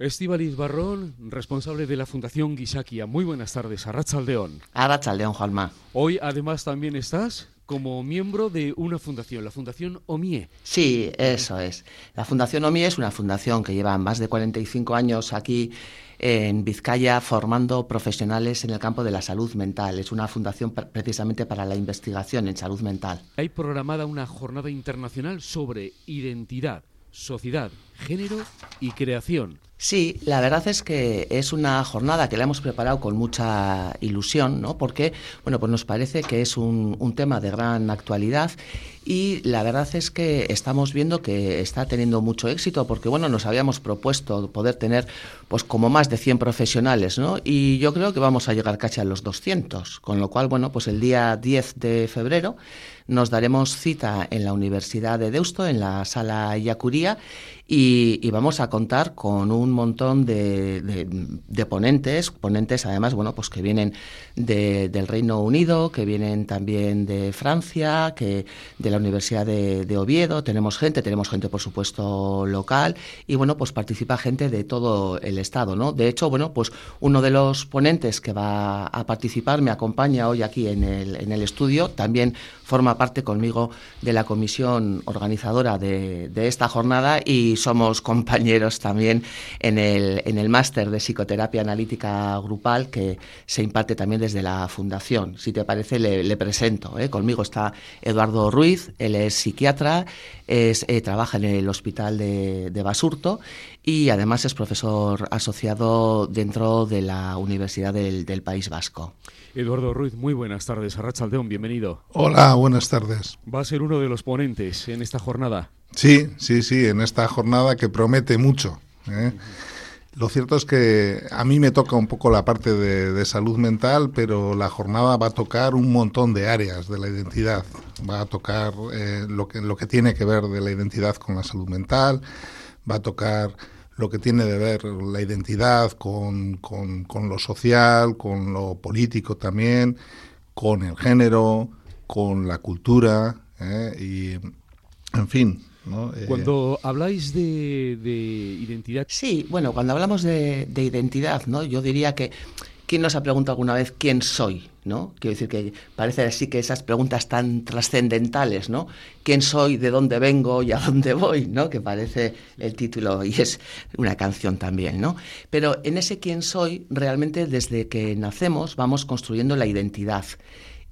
Estíbaliz Barrón, responsable de la Fundación Guisaquia. Muy buenas tardes, Arrachaldeón. Arrachaldeón, Juanma. Hoy además también estás como miembro de una fundación, la Fundación OMIE. Sí, eso es. La Fundación OMIE es una fundación que lleva más de 45 años aquí en Vizcaya formando profesionales en el campo de la salud mental. Es una fundación precisamente para la investigación en salud mental. Hay programada una jornada internacional sobre identidad, sociedad, género y creación. Sí, la verdad es que es una jornada que la hemos preparado con mucha ilusión, ¿no? Porque, bueno, pues nos parece que es un, tema de gran actualidad y la verdad es que estamos viendo que está teniendo mucho éxito porque bueno nos habíamos propuesto poder tener pues como más de 100 profesionales no y yo creo que vamos a llegar casi a los 200 con lo cual bueno pues el día 10 de febrero nos daremos cita en la Universidad de Deusto en la sala Yacuría y, vamos a contar con un montón de, ponentes ponentes además bueno pues que vienen de, del Reino Unido que vienen también de Francia que de la Universidad de, de, Oviedo, tenemos gente, tenemos gente por supuesto local y bueno, pues participa gente de todo el estado, ¿no? De hecho, bueno, pues uno de los ponentes que va a participar me acompaña hoy aquí en el, en el estudio, también forma parte conmigo de la comisión organizadora de, de esta jornada y somos compañeros también en el, en el máster de psicoterapia analítica grupal que se imparte también desde la fundación. Si te parece, le, le presento. ¿eh? Conmigo está Eduardo Ruiz, él es psiquiatra, es, eh, trabaja en el hospital de, de, Basurto y además es profesor asociado dentro de la Universidad del, del País Vasco. Eduardo Ruiz, muy buenas tardes. Arrachaldeón, bienvenido. Hola, buenas tardes. Va a ser uno de los ponentes en esta jornada. Sí, sí, sí, en esta jornada que promete mucho. ¿eh? Lo cierto es que a mí me toca un poco la parte de, de, salud mental, pero la jornada va a tocar un montón de áreas de la identidad. Va a tocar eh, lo, que, lo que tiene que ver de la identidad con la salud mental, va a tocar lo que tiene de ver la identidad con, con, con lo social, con lo político también, con el género, con la cultura eh, y, en fin, ¿no? Eh, cuando habláis de, de, identidad... Sí, bueno, cuando hablamos de, de, identidad, ¿no? Yo diría que... ¿Quién nos ha preguntado alguna vez quién soy? ¿no? Quiero decir que parece así que esas preguntas tan trascendentales, ¿no? ¿Quién soy? ¿De dónde vengo? ¿Y a dónde voy? ¿no? Que parece el título y es una canción también, ¿no? Pero en ese quién soy, realmente desde que nacemos vamos construyendo la identidad.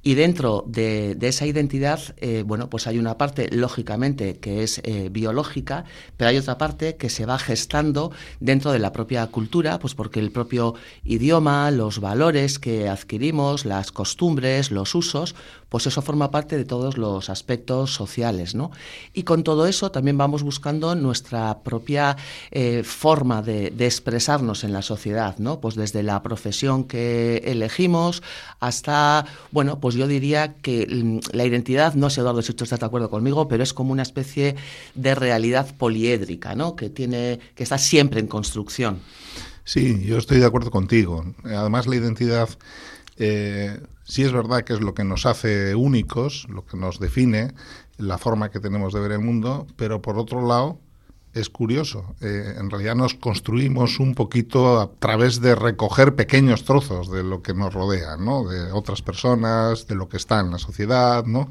Y dentro de, de esa identidad, eh, bueno, pues hay una parte, lógicamente, que es eh, biológica, pero hay otra parte que se va gestando dentro de la propia cultura, pues porque el propio idioma, los valores que adquirimos, las costumbres, los usos, pues eso forma parte de todos los aspectos sociales, ¿no? Y con todo eso también vamos buscando nuestra propia eh, forma de, de expresarnos en la sociedad, ¿no? Pues desde la profesión que elegimos hasta, bueno, pues pues yo diría que mm, la identidad, no sé Eduardo si tú estás de acuerdo conmigo, pero es como una especie de realidad poliédrica, ¿no? Que tiene, que está siempre en construcción. Sí, yo estoy de acuerdo contigo. Además, la identidad eh, sí es verdad que es lo que nos hace únicos, lo que nos define, la forma que tenemos de ver el mundo, pero por otro lado, es curioso. Eh, en realidad nos construimos un poquito a través de recoger pequeños trozos de lo que nos rodea, ¿no? De otras personas, de lo que está en la sociedad, ¿no?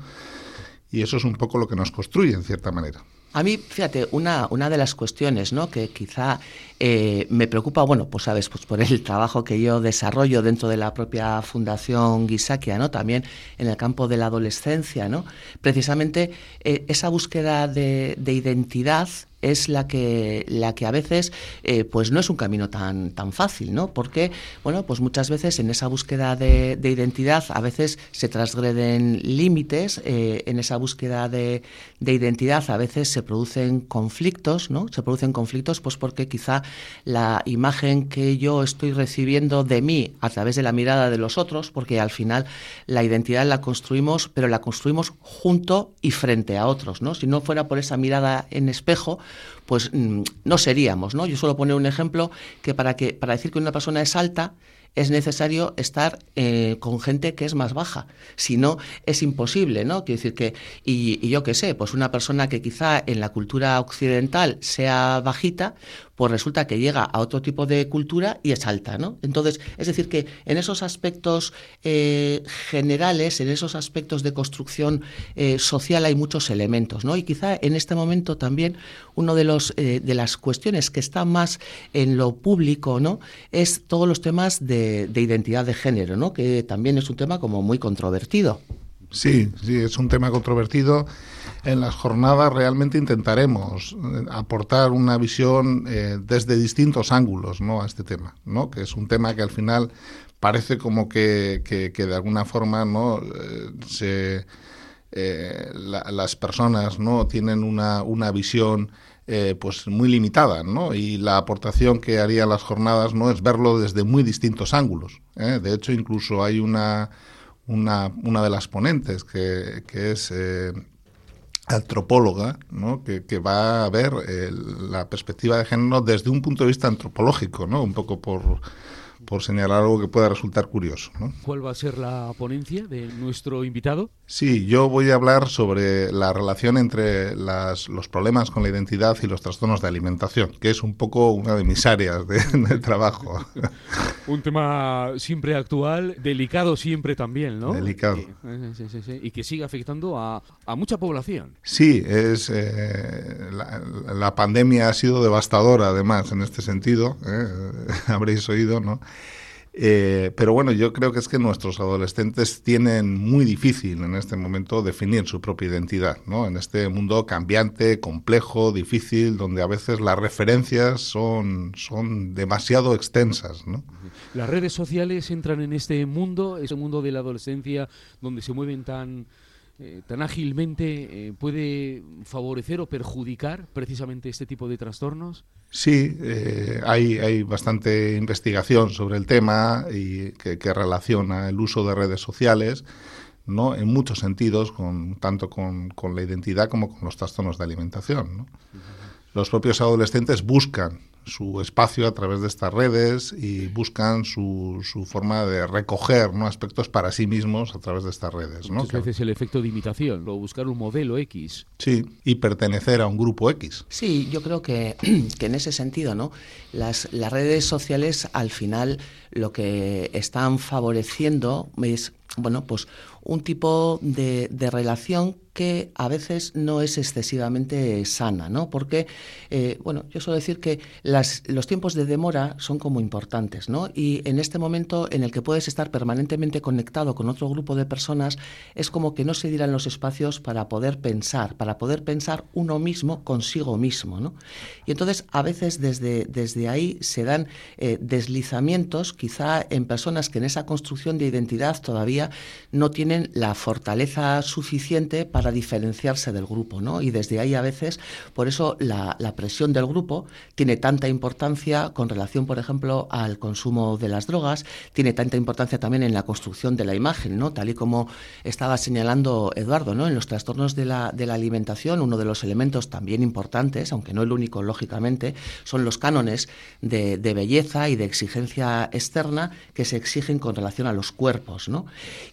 Y eso es un poco lo que nos construye, en cierta manera. A mí, fíjate, una, una de las cuestiones ¿no? que quizá eh, me preocupa, bueno, pues sabes, pues por el trabajo que yo desarrollo dentro de la propia Fundación Guisaquia, ¿no? También en el campo de la adolescencia, ¿no? Precisamente eh, esa búsqueda de, de identidad es la que, la que a veces eh, pues no es un camino tan, tan fácil, ¿no? Porque, bueno, pues muchas veces en esa búsqueda de, de identidad a veces se transgreden límites, eh, en esa búsqueda de, de, identidad a veces se producen conflictos, ¿no? Se producen conflictos pues porque quizá la imagen que yo estoy recibiendo de mí a través de la mirada de los otros, porque al final la identidad la construimos, pero la construimos junto y frente a otros, ¿no? Si no fuera por esa mirada en espejo, pues mmm, no seríamos, ¿no? Yo suelo poner un ejemplo que para que para decir que una persona es alta es necesario estar eh, con gente que es más baja. Si no, es imposible, ¿no? Quiero decir que, y, y yo qué sé, pues una persona que quizá en la cultura occidental sea bajita, pues resulta que llega a otro tipo de cultura y es alta, ¿no? Entonces, es decir, que en esos aspectos eh, generales, en esos aspectos de construcción eh, social hay muchos elementos, ¿no? Y quizá en este momento también uno de los eh, de las cuestiones que está más en lo público, ¿no? Es todos los temas de, de identidad de género, ¿no? Que también es un tema como muy controvertido. Sí, sí, es un tema controvertido en las jornadas realmente intentaremos eh, aportar una visión eh, desde distintos ángulos ¿no? a este tema, ¿no? que es un tema que al final parece como que, que, de alguna forma no eh, se, las personas no tienen una, una visión pues muy limitada, ¿no? Y la aportación que harían las jornadas no es verlo desde muy distintos ángulos. De hecho, incluso hay una, una, una de las ponentes que, que es antropóloga, ¿no? que, que, va a ver eh, la perspectiva de género desde un punto de vista antropológico, ¿no? un poco por, por señalar algo que pueda resultar curioso. ¿no? ¿Cuál va a ser la ponencia de nuestro invitado? Sí, yo voy a hablar sobre la relación entre las, los problemas con la identidad y los trastornos de alimentación, que es un poco una de mis áreas de, de trabajo. un tema siempre actual, delicado siempre también, ¿no? Delicado. Sí, sí, sí, y que sigue afectando a, a mucha población. Sí, es eh, la, la, pandemia ha sido devastadora además en este sentido, ¿eh? habréis oído, ¿no? Eh, pero bueno, yo creo que es que nuestros adolescentes tienen muy difícil en este momento definir su propia identidad, ¿no? En este mundo cambiante, complejo, difícil, donde a veces las referencias son, son demasiado extensas, ¿no? Las redes sociales entran en este mundo, ese mundo de la adolescencia, donde se mueven tan eh, tan ágilmente eh, puede favorecer o perjudicar precisamente este tipo de trastornos? Sí, eh, hay, hay bastante investigación sobre el tema y que, que, relaciona el uso de redes sociales ¿no? en muchos sentidos, con, tanto con, con la identidad como con los trastornos de alimentación. ¿no? Uh -huh. Los propios adolescentes buscan su espacio a través de estas redes y buscan su, su forma de recoger ¿no? aspectos para sí mismos a través de estas redes. ¿no? Muchas veces el efecto de imitación, o buscar un modelo X. Sí, y pertenecer a un grupo X. Sí, yo creo que, que en ese sentido, ¿no? Las, las redes sociales al final lo que están favoreciendo es, bueno, pues un tipo de, relación que a veces no es excesivamente sana, ¿no? Porque, eh, bueno, yo suelo decir que los tiempos de demora son como importantes, ¿no? Y en este momento en el que puedes estar permanentemente conectado con otro grupo de personas, es como que no se dirán los espacios para poder pensar, para poder pensar uno mismo consigo mismo, ¿no? Y entonces, a veces desde, desde ahí se dan eh, deslizamientos, quizá en personas que en esa construcción de identidad todavía no tienen la fortaleza suficiente para diferenciarse del grupo, ¿no? Y desde ahí a veces, por eso la, presión del grupo tiene tanta importancia con relación, por ejemplo, al consumo de las drogas, tiene tanta importancia también en la construcción de la imagen, ¿no? Tal y como estaba señalando Eduardo, ¿no? En los trastornos de la, de la alimentación, uno de los elementos también importantes, aunque no el único, lógicamente, son los cánones de, de belleza y de exigencia externa que se exigen con relación a los cuerpos, ¿no?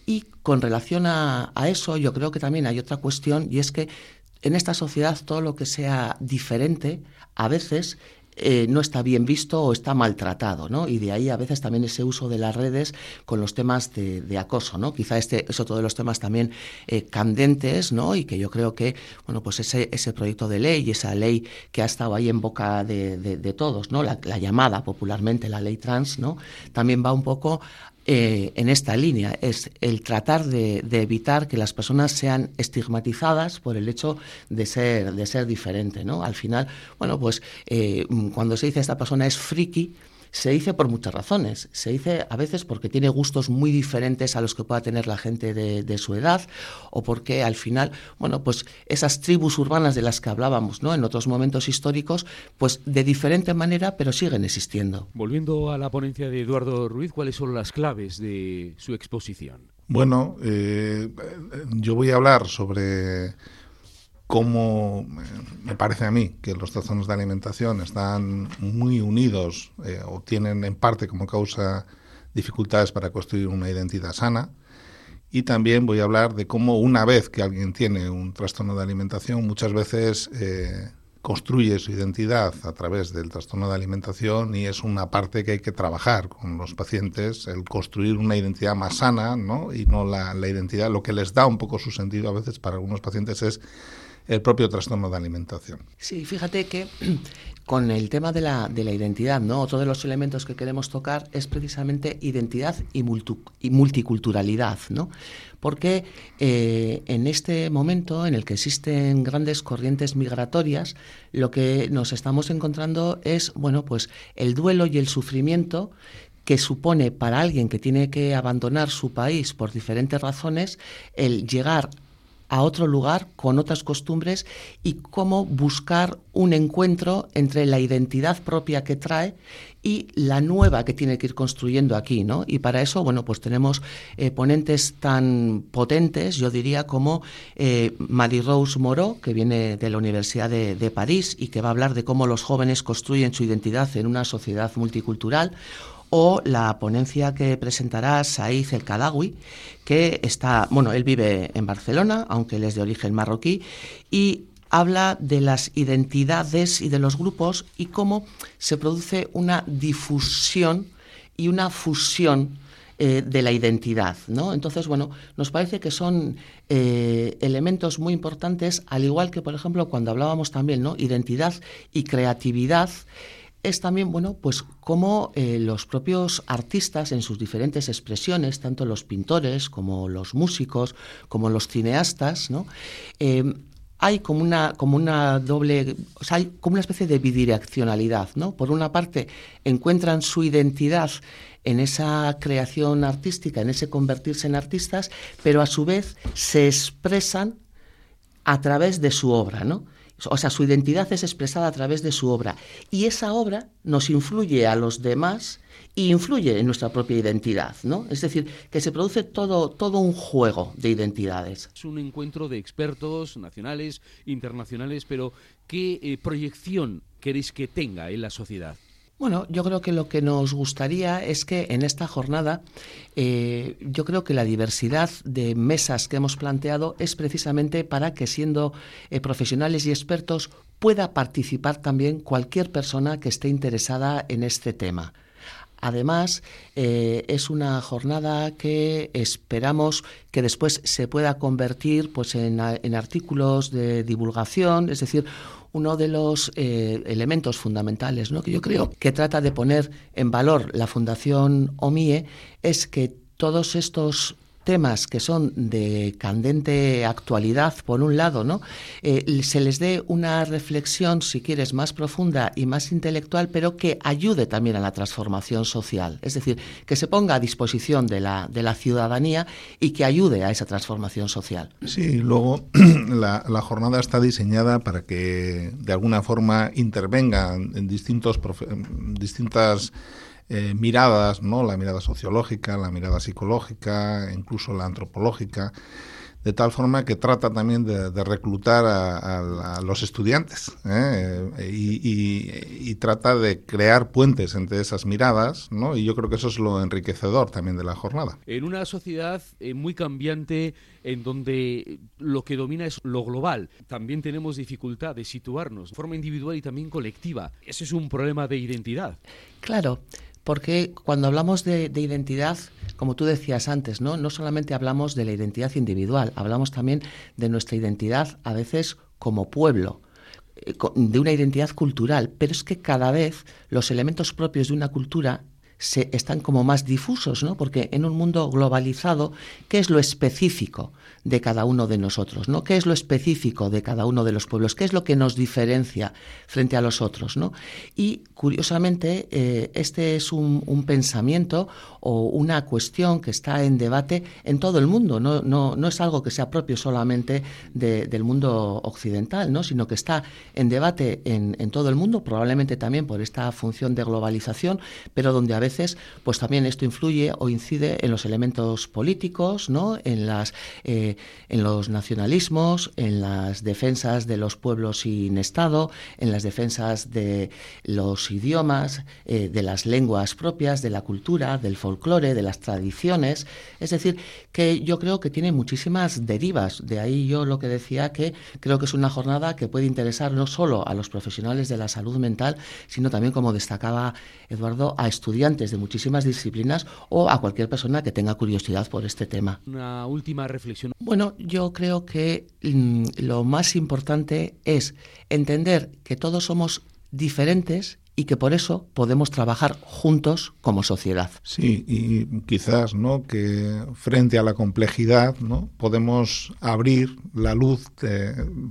Y con relación a, eso, yo creo que también hay otra cuestión y es que en esta sociedad todo lo que sea diferente a veces eh, no está bien visto o está maltratado, ¿no? Y de ahí a veces también ese uso de las redes con los temas de, acoso, ¿no? Quizá este es otro de los temas también eh, candentes, ¿no? Y que yo creo que, bueno, pues ese, ese proyecto de ley, esa ley que ha estado ahí en boca de, de, de todos, ¿no? La, la, llamada popularmente la ley trans, ¿no? También va un poco eh, en esta línea, es el tratar de, de, evitar que las personas sean estigmatizadas por el hecho de ser, de ser diferente, ¿no? Al final, bueno, pues eh, cuando se dice esta persona es friki, se dice por muchas razones. Se dice a veces porque tiene gustos muy diferentes a los que pueda tener la gente de, de, su edad o porque al final, bueno, pues esas tribus urbanas de las que hablábamos, ¿no? En otros momentos históricos, pues de diferente manera, pero siguen existiendo. Volviendo a la ponencia de Eduardo Ruiz, ¿cuáles son las claves de su exposición? Bueno, eh, yo voy a hablar sobre cómo me parece a mí que los trastornos de alimentación están muy unidos eh, o tienen en parte como causa dificultades para construir una identidad sana. Y también voy a hablar de cómo una vez que alguien tiene un trastorno de alimentación, muchas veces eh, construye su identidad a través del trastorno de alimentación y es una parte que hay que trabajar con los pacientes, el construir una identidad más sana, ¿no? Y no la identidad, lo que les da un poco su sentido a veces para algunos pacientes es el propio trastorno de alimentación. Sí, fíjate que con el tema de la, de la identidad, ¿no? Otro de los elementos que queremos tocar es precisamente identidad y, multiculturalidad, ¿no? Porque eh, en este momento en el que existen grandes corrientes migratorias, lo que nos estamos encontrando es, bueno, pues el duelo y el sufrimiento que supone para alguien que tiene que abandonar su país por diferentes razones el llegar a otro lugar con otras costumbres y cómo buscar un encuentro entre la identidad propia que trae y la nueva que tiene que ir construyendo aquí, ¿no? Y para eso, bueno, pues tenemos eh, ponentes tan potentes, yo diría, como eh, Marie-Rose Moreau, que viene de la Universidad de París y que va a hablar de cómo los jóvenes construyen su identidad en una sociedad multicultural, o la ponencia que presentará Said El Kadawi, que está, bueno, él vive en Barcelona, aunque él es de origen marroquí, y habla de las identidades y de los grupos y cómo se produce una difusión y una fusión eh, de la identidad. ¿no? Entonces, bueno, nos parece que son eh, elementos muy importantes, al igual que, por ejemplo, cuando hablábamos también, ¿no? Identidad y creatividad es también, bueno, pues como eh, los propios artistas en sus diferentes expresiones, tanto los pintores como los músicos, como los cineastas, ¿no? Eh, hay como una, como una doble, o sea, hay como una especie de bidireccionalidad, ¿no? Por una parte, encuentran su identidad en esa creación artística, en ese convertirse en artistas, pero a su vez se expresan a través de su obra, ¿no? O sea, su identidad es expresada a través de su obra. Y esa obra nos influye a los demás e influye en nuestra propia identidad, ¿no? Es decir, que se produce todo, todo un juego de identidades. Es un encuentro de expertos nacionales, internacionales, pero ¿qué eh, proyección queréis que tenga en la sociedad? Bueno, yo creo que lo que nos gustaría es que en esta jornada, eh, yo creo que la diversidad de mesas que hemos planteado es precisamente para que siendo eh, profesionales y expertos pueda participar también cualquier persona que esté interesada en este tema. Además, eh, es una jornada que esperamos que después se pueda convertir pues, en, en artículos de divulgación, es decir, uno de los eh, elementos fundamentales ¿no? que yo creo que trata de poner en valor la Fundación OMIE es que todos estos temas que son de candente actualidad, por un lado, ¿no? Eh, se les dé una reflexión, si quieres, más profunda y más intelectual, pero que ayude también a la transformación social. Es decir, que se ponga a disposición de la, de la ciudadanía y que ayude a esa transformación social. Sí, luego la, la jornada está diseñada para que de alguna forma intervengan en distintos distintas eh, miradas, ¿no? La mirada sociológica, la mirada psicológica, incluso la antropológica, de tal forma que trata también de, reclutar a, los estudiantes ¿eh? y, trata de crear puentes entre esas miradas, ¿no? Y yo creo que eso es lo enriquecedor también de la jornada. En una sociedad eh, muy cambiante, en donde lo que domina es lo global, también tenemos dificultad de situarnos de forma individual y también colectiva. Ese es un problema de identidad. Claro porque cuando hablamos de, identidad, como tú decías antes, ¿no? no solamente hablamos de la identidad individual, hablamos también de nuestra identidad a veces como pueblo eh, de una identidad cultural, pero es que cada vez los elementos propios de una cultura se, están como más difusos, ¿no? Porque en un mundo globalizado, ¿qué es lo específico? de cada uno de nosotros, ¿no? ¿Qué es lo específico de cada uno de los pueblos? ¿Qué es lo que nos diferencia frente a los otros, ¿no? Y curiosamente, eh, este es un, pensamiento o una cuestión que está en debate en todo el mundo, no, no, no es algo que sea propio solamente del mundo occidental, ¿no? Sino que está en debate en, en todo el mundo, probablemente también por esta función de globalización, pero donde a veces veces, pues también esto influye o incide en los elementos políticos, ¿no? En las, eh, en los nacionalismos, en las defensas de los pueblos sin Estado, en las defensas de los idiomas, eh, de las lenguas propias, de la cultura, del folclore, de las tradiciones. Es decir, que yo creo que tiene muchísimas derivas. De ahí yo lo que decía que creo que es una jornada que puede interesar no solo a los profesionales de la salud mental, sino también, como destacaba Eduardo, a estudiantes de muchísimas disciplinas o a cualquier persona que tenga curiosidad por este tema. Una última reflexión. Bueno, yo creo que mm, lo más importante es entender que todos somos diferentes y que por eso podemos trabajar juntos como sociedad. Sí, y quizás, ¿no? Que frente a la complejidad, ¿no? Podemos abrir la luz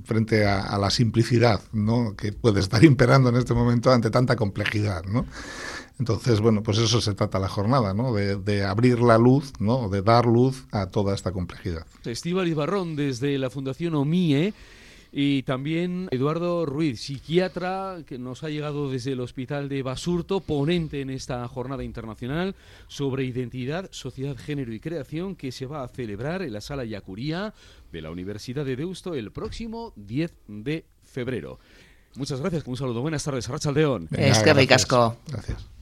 frente a, a, la simplicidad, ¿no? Que puede estar imperando en este momento ante tanta complejidad, ¿no? Entonces, bueno, pues eso se trata la jornada, ¿no? De, de, abrir la luz, ¿no? De dar luz a toda esta complejidad. Estíbal Barrón, desde la Fundación OMIE, y también Eduardo Ruiz, psiquiatra que nos ha llegado desde el Hospital de Basurto, ponente en esta jornada internacional sobre identidad, sociedad, género y creación que se va a celebrar en la sala Yacuría de la Universidad de Deusto el próximo 10 de febrero. Muchas gracias, un saludo, buenas tardes, Rachaldeón. Es que ricasco. Gracias.